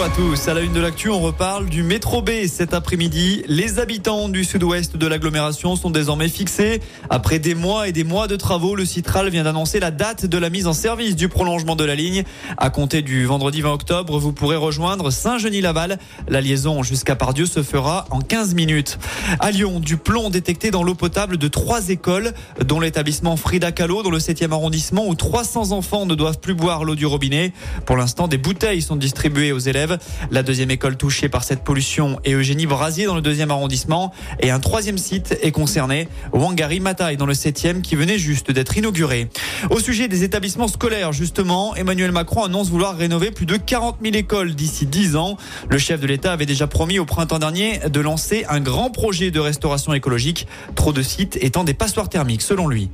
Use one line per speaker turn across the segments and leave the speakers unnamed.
Bonjour à tous. À la une de l'actu, on reparle du métro B cet après-midi. Les habitants du sud-ouest de l'agglomération sont désormais fixés. Après des mois et des mois de travaux, le Citral vient d'annoncer la date de la mise en service du prolongement de la ligne. À compter du vendredi 20 octobre, vous pourrez rejoindre Saint-Genis-Laval. La liaison jusqu'à Pardieu se fera en 15 minutes. À Lyon, du plomb détecté dans l'eau potable de trois écoles, dont l'établissement Frida Kahlo dans le 7e arrondissement où 300 enfants ne doivent plus boire l'eau du robinet. Pour l'instant, des bouteilles sont distribuées aux élèves. La deuxième école touchée par cette pollution est Eugénie Brasier dans le deuxième arrondissement et un troisième site est concerné, Wangari Matai dans le septième qui venait juste d'être inauguré. Au sujet des établissements scolaires, justement, Emmanuel Macron annonce vouloir rénover plus de 40 000 écoles d'ici 10 ans. Le chef de l'État avait déjà promis au printemps dernier de lancer un grand projet de restauration écologique, trop de sites étant des passoires thermiques selon lui.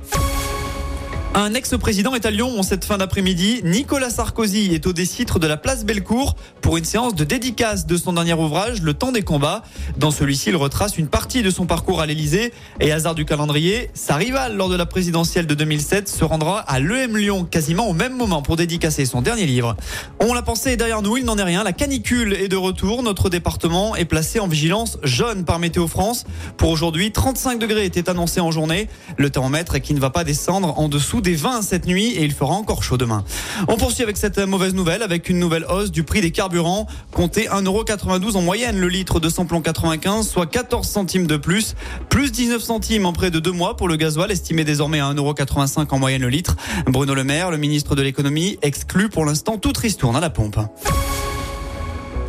Un ex-président est à Lyon en cette fin d'après-midi. Nicolas Sarkozy est au décitre de la place Bellecour pour une séance de dédicace de son dernier ouvrage, Le temps des combats. Dans celui-ci, il retrace une partie de son parcours à l'Elysée et hasard du calendrier, sa rivale lors de la présidentielle de 2007 se rendra à l'EM Lyon quasiment au même moment pour dédicacer son dernier livre. On l'a pensé derrière nous, il n'en est rien. La canicule est de retour. Notre département est placé en vigilance jaune par Météo France. Pour aujourd'hui, 35 degrés étaient annoncés en journée. Le thermomètre qui ne va pas descendre en dessous des 20 cette nuit et il fera encore chaud demain. On poursuit avec cette mauvaise nouvelle avec une nouvelle hausse du prix des carburants. Comptez 1,92€ en moyenne le litre de samplon 95, soit 14 centimes de plus. Plus 19 centimes en près de deux mois pour le gasoil, estimé désormais à 1,85€ en moyenne le litre. Bruno Le Maire, le ministre de l'économie, exclut pour l'instant toute ristourne à la pompe.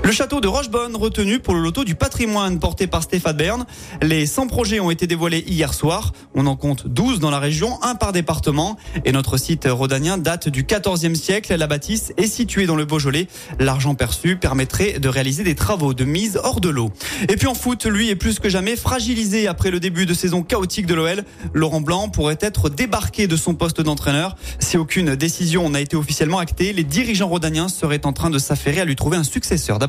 Le château de Rochebonne retenu pour le loto du patrimoine porté par Stéphane Bern. Les 100 projets ont été dévoilés hier soir. On en compte 12 dans la région, un par département. Et notre site rhodanien date du 14e siècle. La bâtisse est située dans le Beaujolais. L'argent perçu permettrait de réaliser des travaux de mise hors de l'eau. Et puis en foot, lui est plus que jamais fragilisé après le début de saison chaotique de l'OL. Laurent Blanc pourrait être débarqué de son poste d'entraîneur. Si aucune décision n'a été officiellement actée, les dirigeants rhodaniens seraient en train de s'affairer à lui trouver un successeur